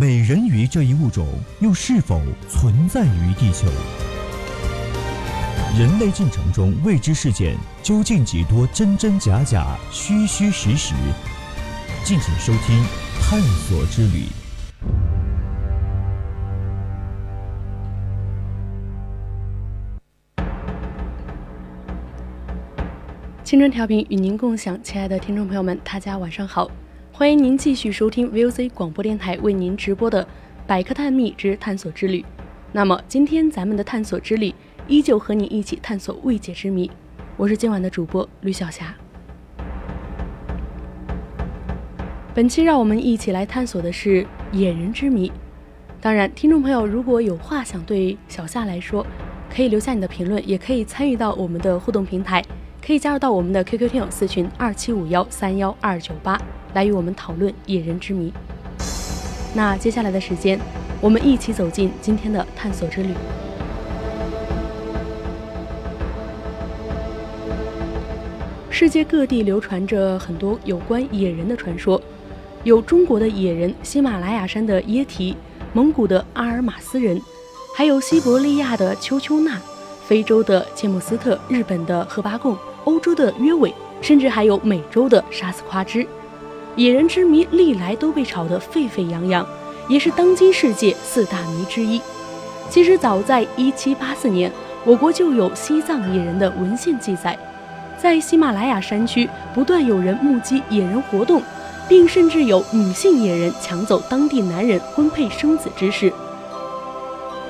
美人鱼这一物种又是否存在于地球？人类进程中未知事件究竟几多真真假假、虚虚实实？敬请收听《探索之旅》。青春调频与您共享，亲爱的听众朋友们，大家晚上好，欢迎您继续收听 VOC 广播电台为您直播的《百科探秘之探索之旅》。那么今天咱们的探索之旅依旧和你一起探索未解之谜，我是今晚的主播吕小霞。本期让我们一起来探索的是野人之谜。当然，听众朋友如果有话想对小夏来说，可以留下你的评论，也可以参与到我们的互动平台。可以加入到我们的 QQ 听友私群二七五幺三幺二九八，来与我们讨论野人之谜。那接下来的时间，我们一起走进今天的探索之旅。世界各地流传着很多有关野人的传说，有中国的野人、喜马拉雅山的耶提、蒙古的阿尔马斯人，还有西伯利亚的丘丘纳、非洲的切莫斯特、日本的赫巴贡。欧洲的约尾，甚至还有美洲的沙斯夸兹，野人之谜历来都被炒得沸沸扬扬，也是当今世界四大谜之一。其实早在1784年，我国就有西藏野人的文献记载，在喜马拉雅山区不断有人目击野人活动，并甚至有女性野人抢走当地男人婚配生子之事。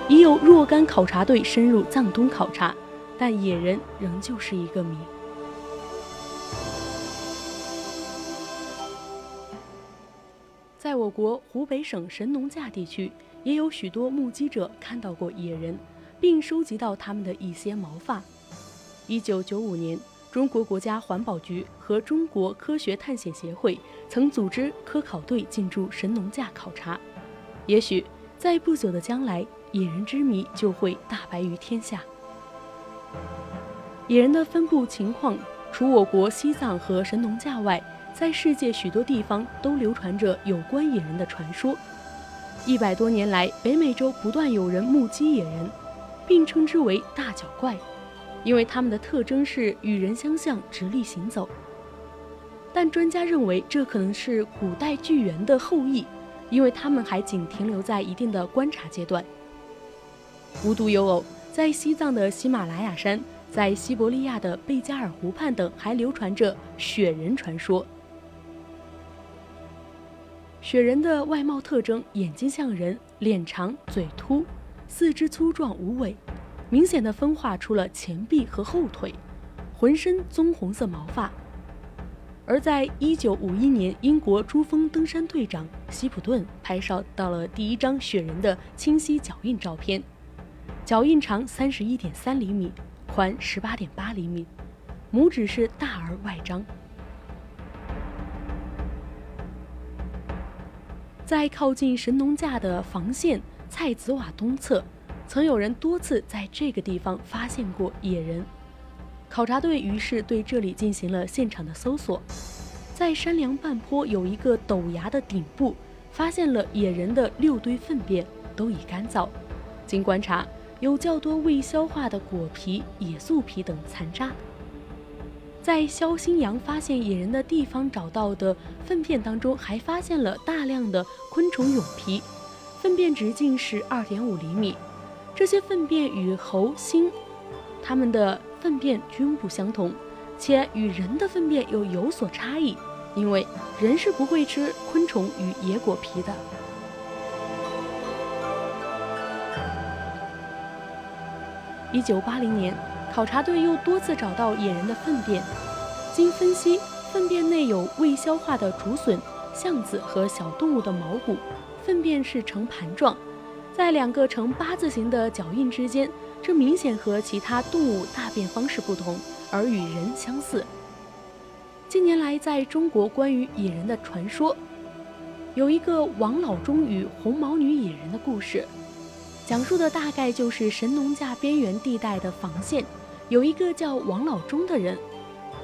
已有若干考察队深入藏东考察，但野人仍旧是一个谜。在我国湖北省神农架地区，也有许多目击者看到过野人，并收集到他们的一些毛发。一九九五年，中国国家环保局和中国科学探险协会曾组织科考队进驻神农架考察。也许在不久的将来，野人之谜就会大白于天下。野人的分布情况，除我国西藏和神农架外，在世界许多地方都流传着有关野人的传说。一百多年来，北美洲不断有人目击野人，并称之为大脚怪，因为它们的特征是与人相像，直立行走。但专家认为，这可能是古代巨猿的后裔，因为它们还仅停留在一定的观察阶段。无独有偶，在西藏的喜马拉雅山，在西伯利亚的贝加尔湖畔等，还流传着雪人传说。雪人的外貌特征：眼睛像人，脸长，嘴凸，四肢粗壮无尾，明显的分化出了前臂和后腿，浑身棕红色毛发。而在一九五一年，英国珠峰登山队长希普顿拍摄到了第一张雪人的清晰脚印照片，脚印长三十一点三厘米，宽十八点八厘米，拇指是大而外张。在靠近神农架的防线蔡子瓦东侧，曾有人多次在这个地方发现过野人。考察队于是对这里进行了现场的搜索，在山梁半坡有一个陡崖的顶部，发现了野人的六堆粪便，都已干燥。经观察，有较多未消化的果皮、野素皮等残渣。在肖新阳发现野人的地方找到的粪便当中，还发现了大量的昆虫蛹皮，粪便直径是二点五厘米。这些粪便与猴、猩，它们的粪便均不相同，且与人的粪便又有所差异，因为人是不会吃昆虫与野果皮的。一九八零年。考察队又多次找到野人的粪便，经分析，粪便内有未消化的竹笋、橡子和小动物的毛骨，粪便是呈盘状，在两个呈八字形的脚印之间，这明显和其他动物大便方式不同，而与人相似。近年来，在中国关于野人的传说，有一个王老忠与红毛女野人的故事，讲述的大概就是神农架边缘地带的防线，有一个叫王老忠的人，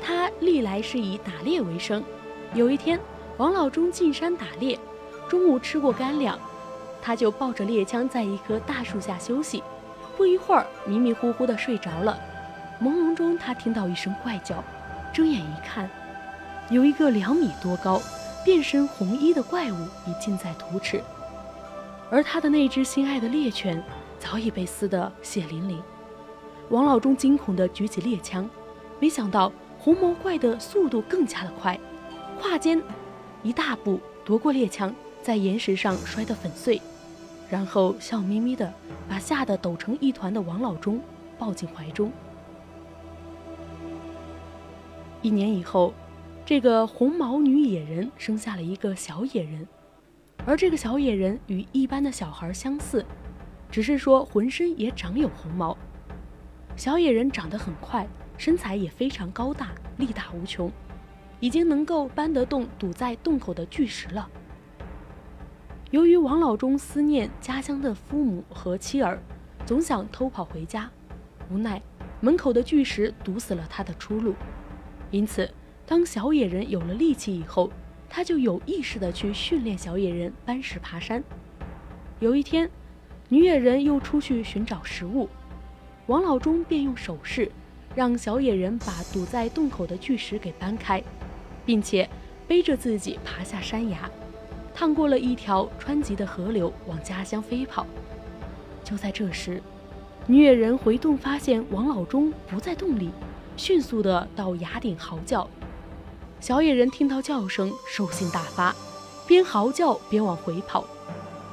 他历来是以打猎为生。有一天，王老忠进山打猎，中午吃过干粮，他就抱着猎枪在一棵大树下休息，不一会儿迷迷糊糊的睡着了。朦胧中，他听到一声怪叫，睁眼一看。有一个两米多高、变身红衣的怪物已近在咫尺，而他的那只心爱的猎犬早已被撕得血淋淋。王老忠惊恐地举起猎枪，没想到红毛怪的速度更加的快，跨间一大步夺过猎枪，在岩石上摔得粉碎，然后笑眯眯地把吓得抖成一团的王老忠抱进怀中。一年以后。这个红毛女野人生下了一个小野人，而这个小野人与一般的小孩相似，只是说浑身也长有红毛。小野人长得很快，身材也非常高大，力大无穷，已经能够搬得动堵在洞口的巨石了。由于王老忠思念家乡的父母和妻儿，总想偷跑回家，无奈门口的巨石堵死了他的出路，因此。当小野人有了力气以后，他就有意识地去训练小野人搬石爬山。有一天，女野人又出去寻找食物，王老忠便用手势让小野人把堵在洞口的巨石给搬开，并且背着自己爬下山崖，趟过了一条湍急的河流，往家乡飞跑。就在这时，女野人回洞发现王老忠不在洞里，迅速地到崖顶嚎叫。小野人听到叫声，兽性大发，边嚎叫边往回跑。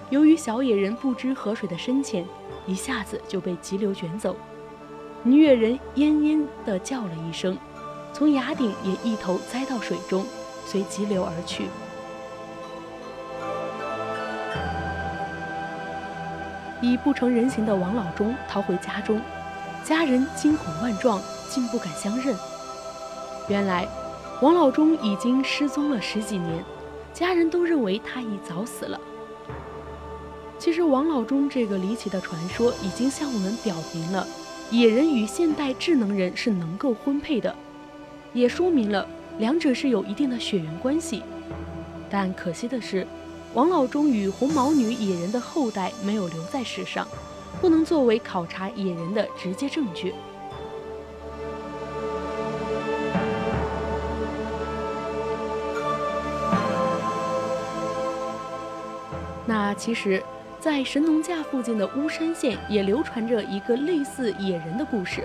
由于小野人不知河水的深浅，一下子就被急流卷走。女野人奄奄地叫了一声，从崖顶也一头栽到水中，随急流而去。已不成人形的王老忠逃回家中，家人惊恐万状，竟不敢相认。原来。王老忠已经失踪了十几年，家人都认为他已早死了。其实，王老忠这个离奇的传说已经向我们表明了野人与现代智能人是能够婚配的，也说明了两者是有一定的血缘关系。但可惜的是，王老忠与红毛女野人的后代没有留在世上，不能作为考察野人的直接证据。其实，在神农架附近的巫山县也流传着一个类似野人的故事。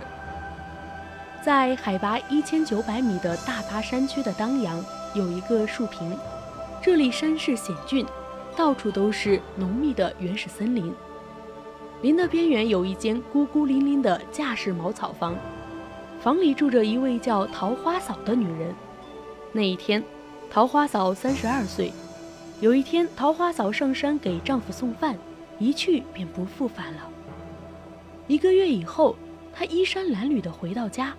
在海拔一千九百米的大巴山区的当阳，有一个树坪，这里山势险峻，到处都是浓密的原始森林。林的边缘有一间孤孤零零的架式茅草房，房里住着一位叫桃花嫂的女人。那一天，桃花嫂三十二岁。有一天，桃花嫂上山给丈夫送饭，一去便不复返了。一个月以后，她衣衫褴褛地回到家。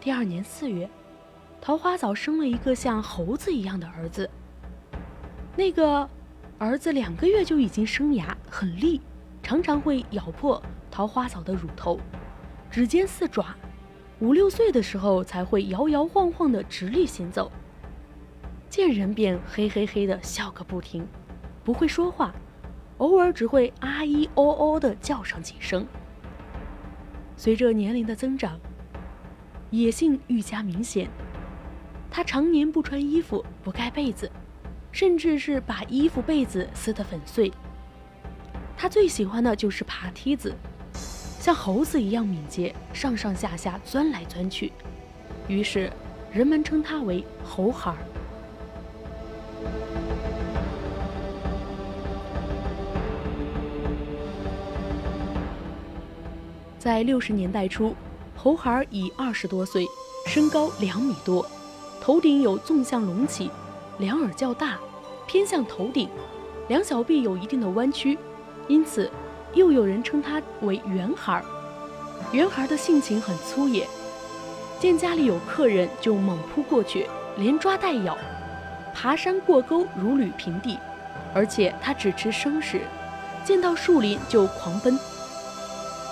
第二年四月，桃花嫂生了一个像猴子一样的儿子。那个儿子两个月就已经生牙，很利，常常会咬破桃花嫂的乳头，指尖似爪。五六岁的时候才会摇摇晃晃地直立行走。见人便嘿嘿嘿的笑个不停，不会说话，偶尔只会啊咦哦哦的叫上几声。随着年龄的增长，野性愈加明显。他常年不穿衣服，不盖被子，甚至是把衣服被子撕得粉碎。他最喜欢的就是爬梯子，像猴子一样敏捷，上上下下钻来钻去。于是，人们称他为猴孩儿。在六十年代初，猴孩儿已二十多岁，身高两米多，头顶有纵向隆起，两耳较大，偏向头顶，两小臂有一定的弯曲，因此又有人称它为圆孩儿。圆孩儿的性情很粗野，见家里有客人就猛扑过去，连抓带咬，爬山过沟如履平地。而且他只吃生食，见到树林就狂奔。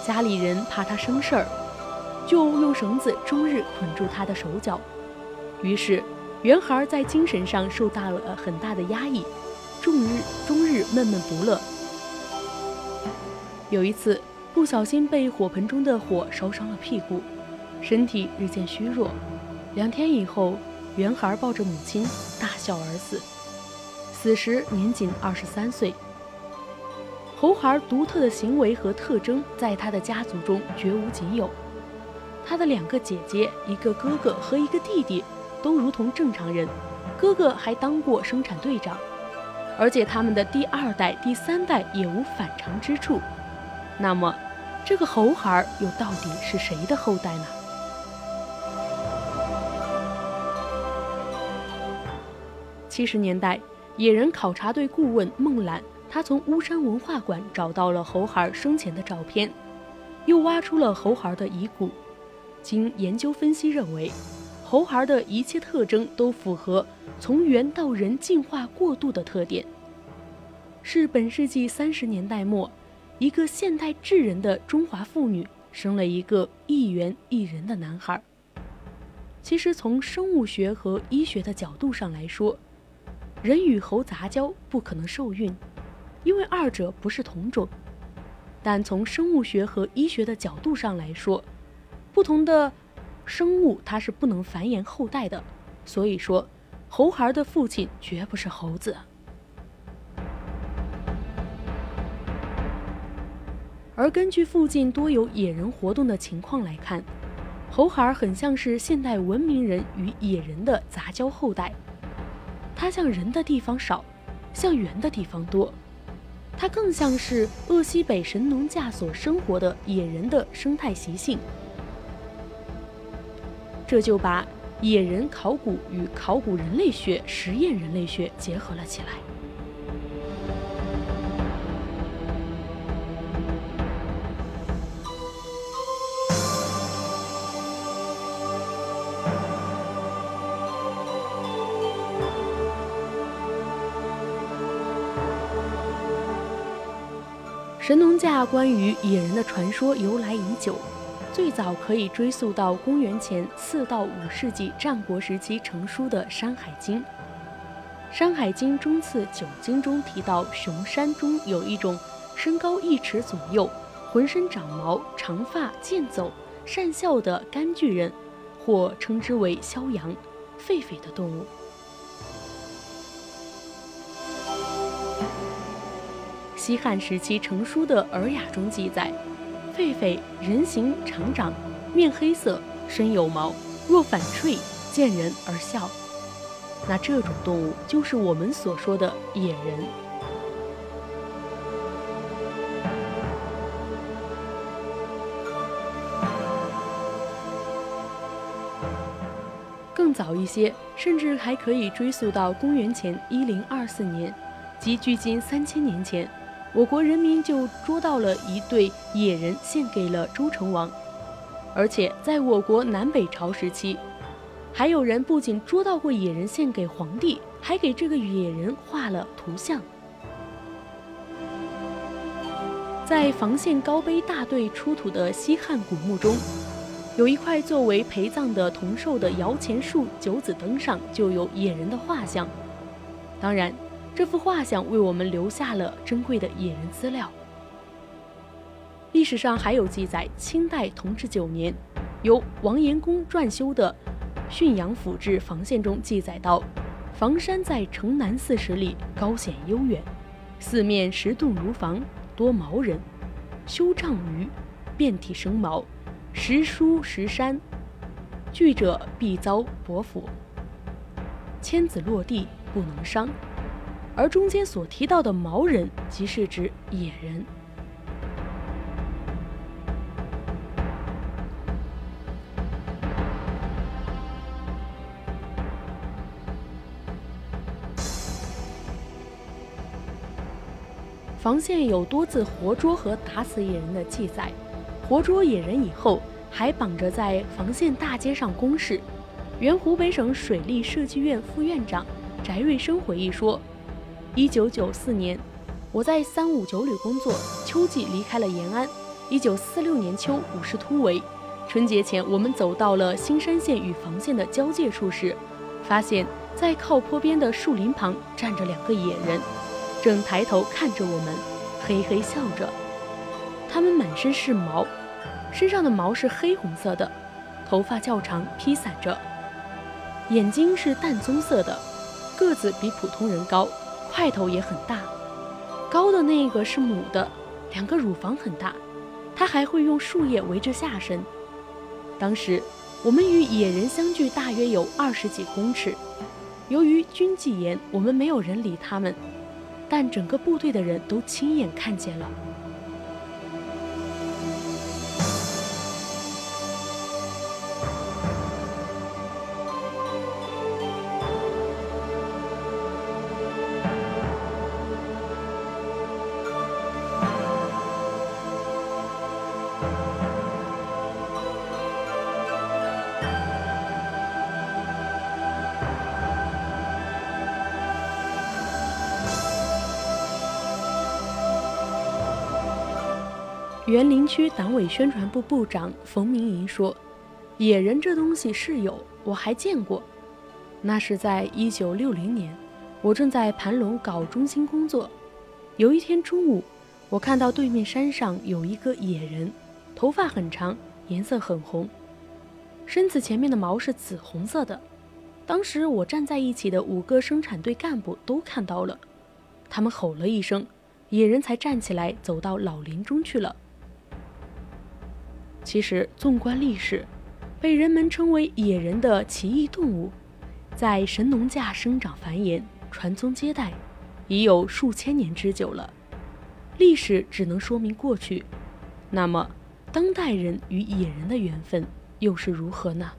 家里人怕他生事儿，就用绳子终日捆住他的手脚。于是，圆孩在精神上受到了很大的压抑，终日终日闷闷不乐。有一次，不小心被火盆中的火烧伤了屁股，身体日渐虚弱。两天以后，圆孩抱着母亲大笑而死。此时年仅二十三岁。猴孩独特的行为和特征，在他的家族中绝无仅有。他的两个姐姐、一个哥哥和一个弟弟，都如同正常人，哥哥还当过生产队长，而且他们的第二代、第三代也无反常之处。那么，这个猴孩又到底是谁的后代呢？七十年代。野人考察队顾问孟览，他从巫山文化馆找到了猴孩生前的照片，又挖出了猴孩的遗骨。经研究分析认为，猴孩的一切特征都符合从猿到人进化过渡的特点，是本世纪三十年代末，一个现代智人的中华妇女生了一个一猿一人的男孩。其实从生物学和医学的角度上来说，人与猴杂交不可能受孕，因为二者不是同种。但从生物学和医学的角度上来说，不同的生物它是不能繁衍后代的。所以说，猴孩的父亲绝不是猴子。而根据附近多有野人活动的情况来看，猴孩很像是现代文明人与野人的杂交后代。它像人的地方少，像猿的地方多，它更像是鄂西北神农架所生活的野人的生态习性。这就把野人考古与考古人类学、实验人类学结合了起来。神农架关于野人的传说由来已久，最早可以追溯到公元前四到五世纪战国时期成书的《山海经》。《山海经》中次九经中提到，熊山中有一种身高一尺左右、浑身长毛、长发、健走、善笑的甘巨人，或称之为萧阳、狒狒的动物。西汉时期成书的《尔雅》中记载，狒狒人形长长，面黑色，身有毛，若反翠，见人而笑。那这种动物就是我们所说的野人。更早一些，甚至还可以追溯到公元前一零二四年，即距今三千年前。我国人民就捉到了一对野人，献给了周成王。而且在我国南北朝时期，还有人不仅捉到过野人献给皇帝，还给这个野人画了图像。在房县高碑大队出土的西汉古墓中，有一块作为陪葬的铜兽的摇钱树九子灯上就有野人的画像。当然。这幅画像为我们留下了珍贵的野人资料。历史上还有记载，清代同治九年，由王延公撰修的《浚阳府志》房县中记载到：房山在城南四十里，高险幽远，四面石洞如房，多毛人，修帐鱼，遍体生毛，石书石山，惧者必遭伯斧。千子落地不能伤。而中间所提到的毛人，即是指野人。房县有多次活捉和打死野人的记载，活捉野人以后还绑着在房县大街上公示。原湖北省水利设计院副院长翟瑞生回忆说：“一九九四年，我在三五九旅工作，秋季离开了延安。一九四六年秋，五十突围。春节前，我们走到了新山县与房县的交界处时，发现，在靠坡边的树林旁站着两个野人，正抬头看着我们，嘿嘿笑着。他们满身是毛，身上的毛是黑红色的，头发较长，披散着。”眼睛是淡棕色的，个子比普通人高，块头也很大。高的那个是母的，两个乳房很大，它还会用树叶围着下身。当时我们与野人相距大约有二十几公尺，由于军纪严，我们没有人理他们，但整个部队的人都亲眼看见了。园林区党委宣传部部长冯明银说：“野人这东西是有，我还见过。那是在一九六零年，我正在盘龙搞中心工作。有一天中午，我看到对面山上有一个野人，头发很长，颜色很红，身子前面的毛是紫红色的。当时我站在一起的五个生产队干部都看到了，他们吼了一声，野人才站起来走到老林中去了。”其实，纵观历史，被人们称为野人的奇异动物，在神农架生长繁衍、传宗接代，已有数千年之久了。历史只能说明过去，那么，当代人与野人的缘分又是如何呢？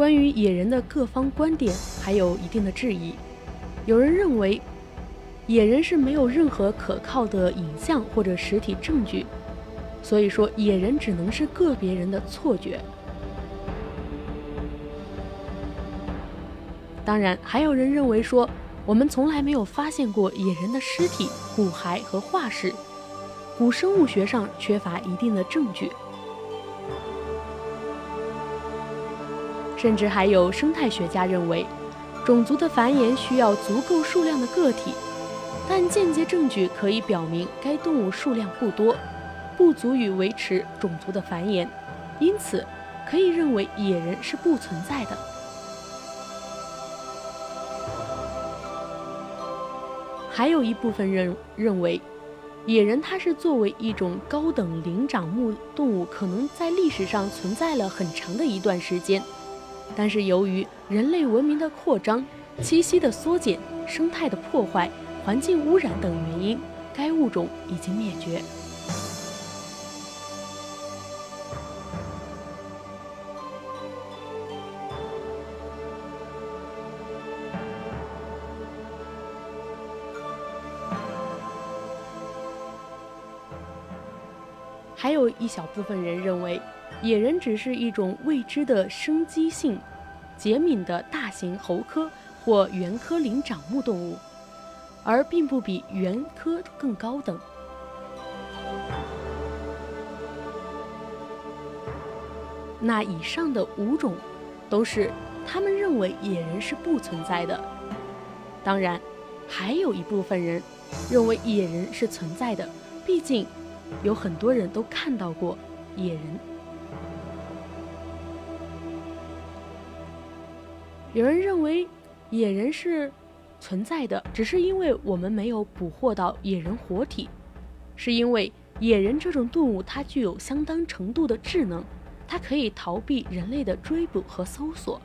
关于野人的各方观点还有一定的质疑。有人认为，野人是没有任何可靠的影像或者实体证据，所以说野人只能是个别人的错觉。当然，还有人认为说，我们从来没有发现过野人的尸体、骨骸和化石，古生物学上缺乏一定的证据。甚至还有生态学家认为，种族的繁衍需要足够数量的个体，但间接证据可以表明该动物数量不多，不足以维持种族的繁衍，因此可以认为野人是不存在的。还有一部分人认为，野人它是作为一种高等灵长目动物，可能在历史上存在了很长的一段时间。但是由于人类文明的扩张、栖息的缩减、生态的破坏、环境污染等原因，该物种已经灭绝。还有一小部分人认为。野人只是一种未知的生机性节敏的大型猴科或猿科灵长目动物，而并不比猿科更高等。那以上的五种，都是他们认为野人是不存在的。当然，还有一部分人认为野人是存在的，毕竟有很多人都看到过野人。有人认为野人是存在的，只是因为我们没有捕获到野人活体，是因为野人这种动物它具有相当程度的智能，它可以逃避人类的追捕和搜索。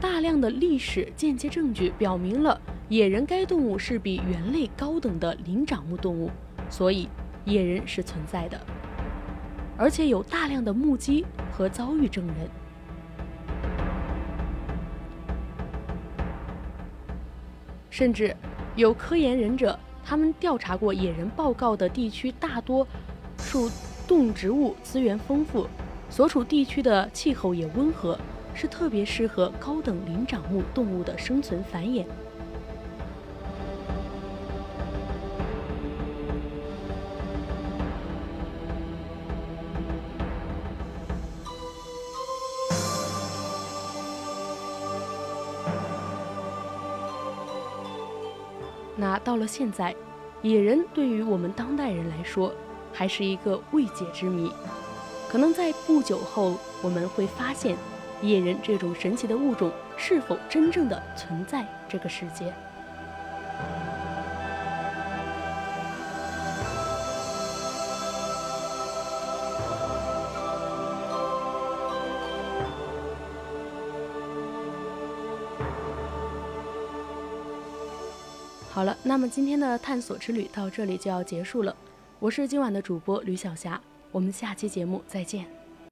大量的历史间接证据表明了野人该动物是比猿类高等的灵长目动物，所以野人是存在的，而且有大量的目击和遭遇证人。甚至有科研忍者，他们调查过野人报告的地区，大多数动植物资源丰富，所处地区的气候也温和，是特别适合高等灵长目动物的生存繁衍。那到了现在，野人对于我们当代人来说，还是一个未解之谜。可能在不久后，我们会发现，野人这种神奇的物种是否真正的存在这个世界。好了，那么今天的探索之旅到这里就要结束了。我是今晚的主播吕小霞，我们下期节目再见。